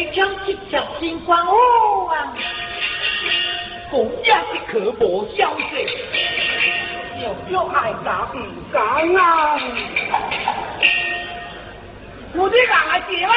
为将直接金光哦啊！公家的可无消息，要叫爱打不干啊！我的人来接了。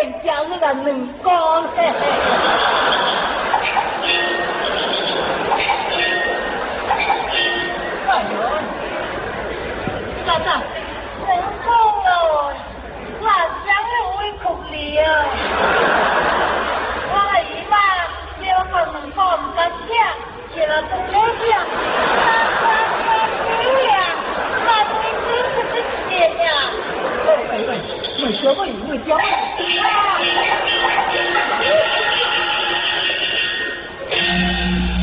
都成交那个两公嘿。哎呦，咋咋？成功了，哪想有委屈你啊？我姨妈叫他们放个假，去了东北乡，他他他女呀，那你真是真钱呀！喂喂喂，没学过语会教啊！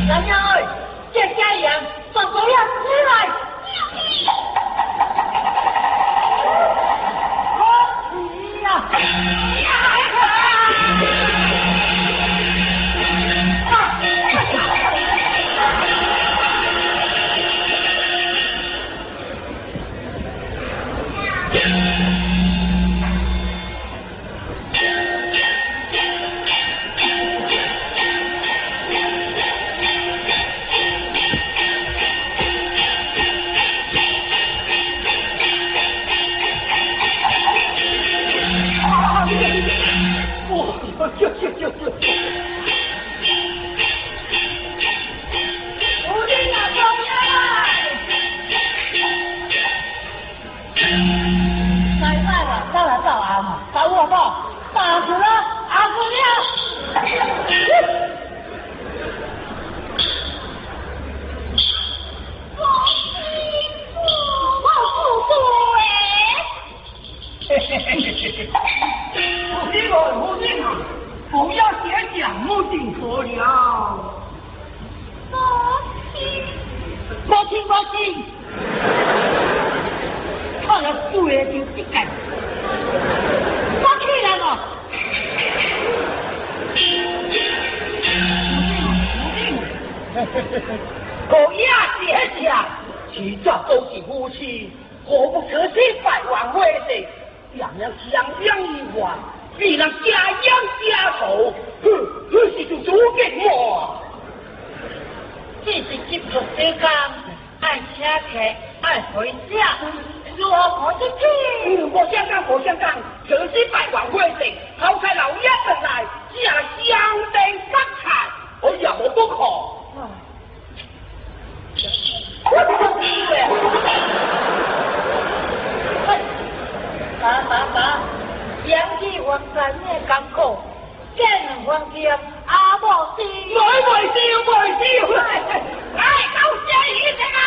老娘，这仙人，放狗人出来，一讲爱车客，爱回家，如何可出去？我想讲，我想讲，就是百王贵姓，抛开老爷子来，只要相定不才，我也无不可。我不知嘞。妈妈妈，养起黄山的艰苦，建黄山啊！我微笑，微笑，哎，高声一声啊！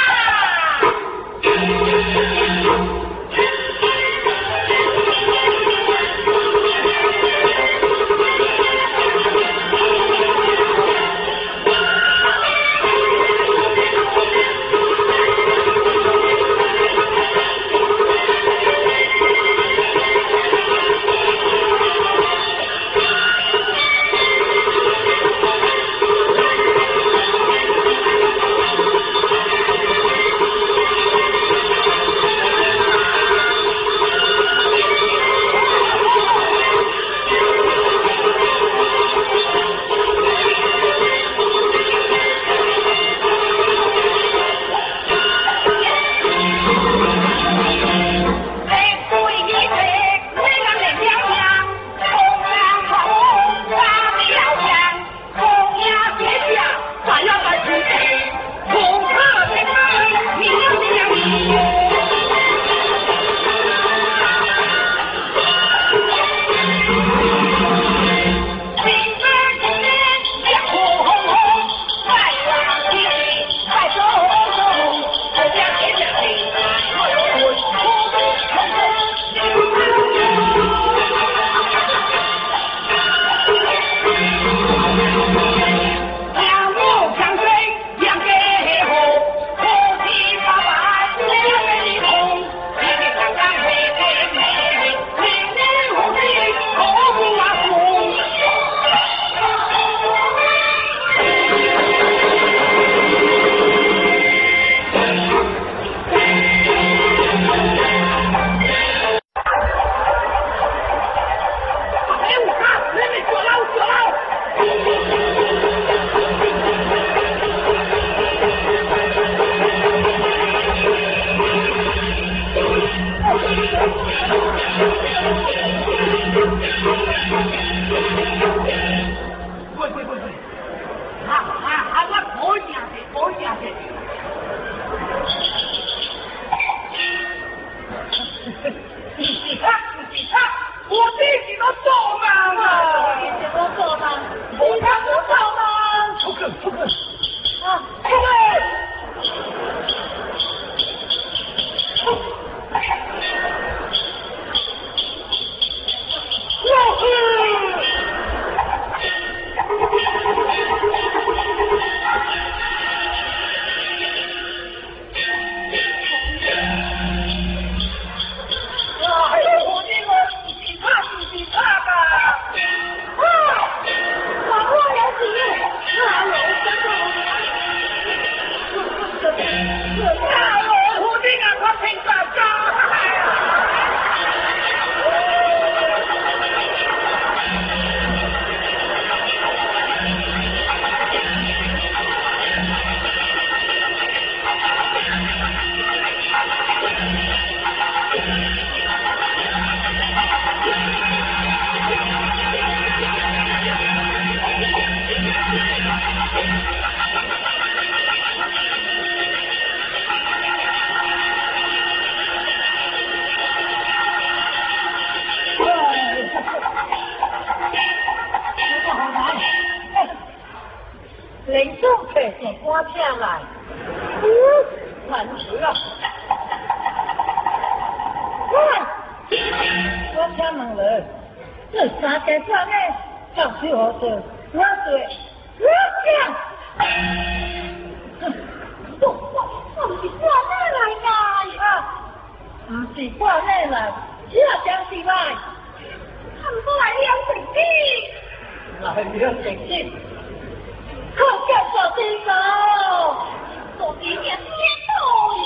节奏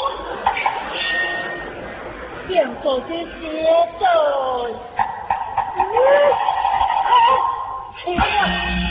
呀，节奏，节奏的节奏，嗯，哎。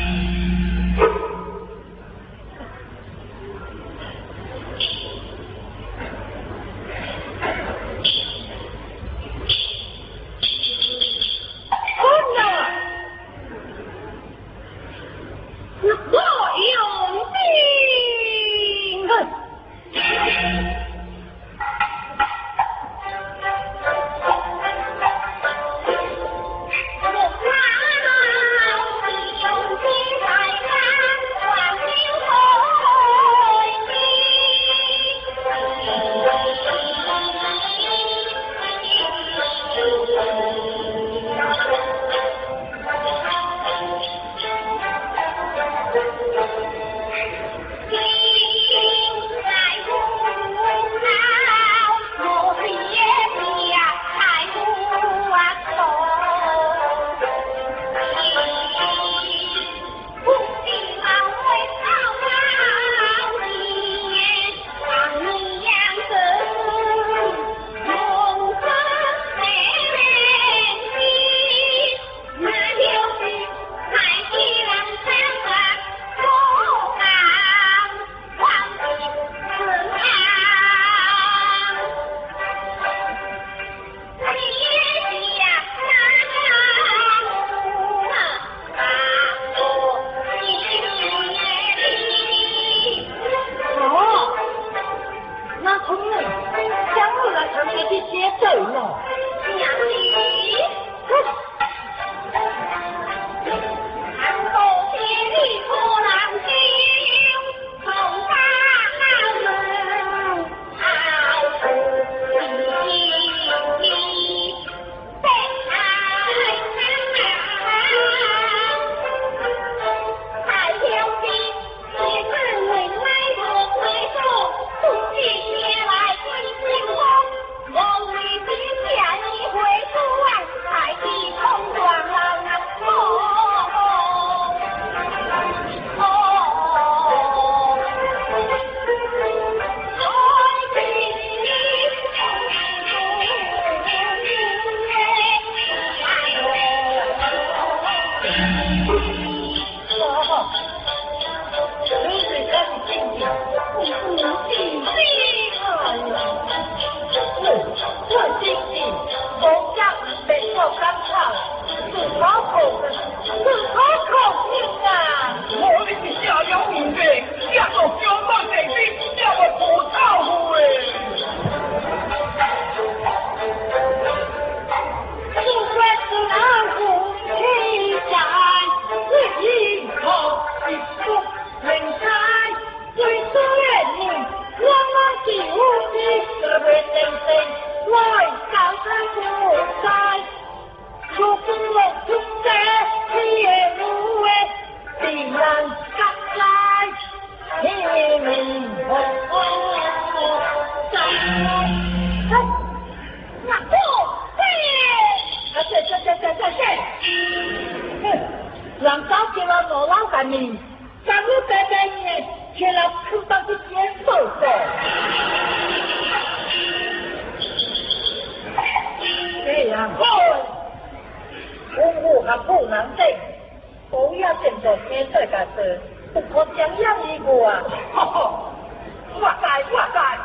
tài quá tài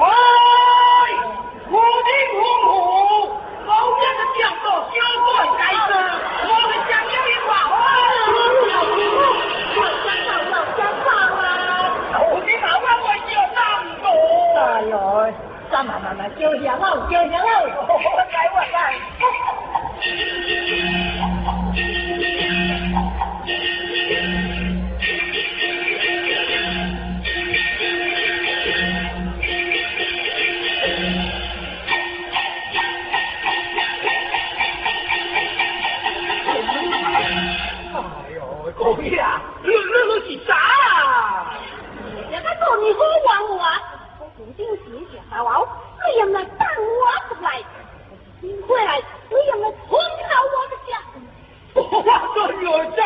ôi hồ đi hồ hồ ông nhân dân chẳng tổ siêu tuổi ngày giờ hồ thì chẳng những bị quả hoa Trời ơi, sao mà mà mà kêu giỡn không, kêu giỡn không? Cái quá trời. 不定时想到我，你有没有带我出来？你回来，你有没有冲到我的家？我的女在，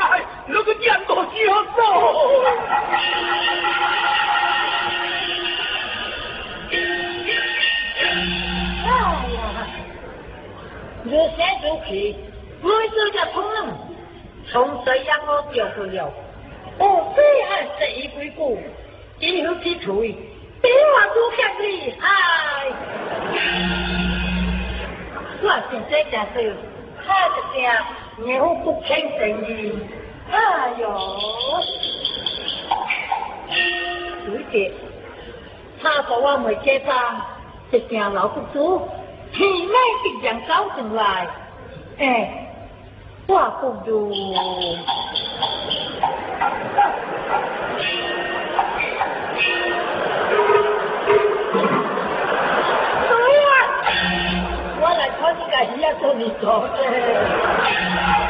那个见到小走。哎呀，日先如去，我这叫冲冷，从这样我掉不了。我最爱这一归故，今后之处， 比我都更厉害。我现在讲是，他这家牛不听声音，哎呦，对的，他说我没街坊，这家老不足，体内必将高进来，哎，我不如。 我来看你个，也做你做的。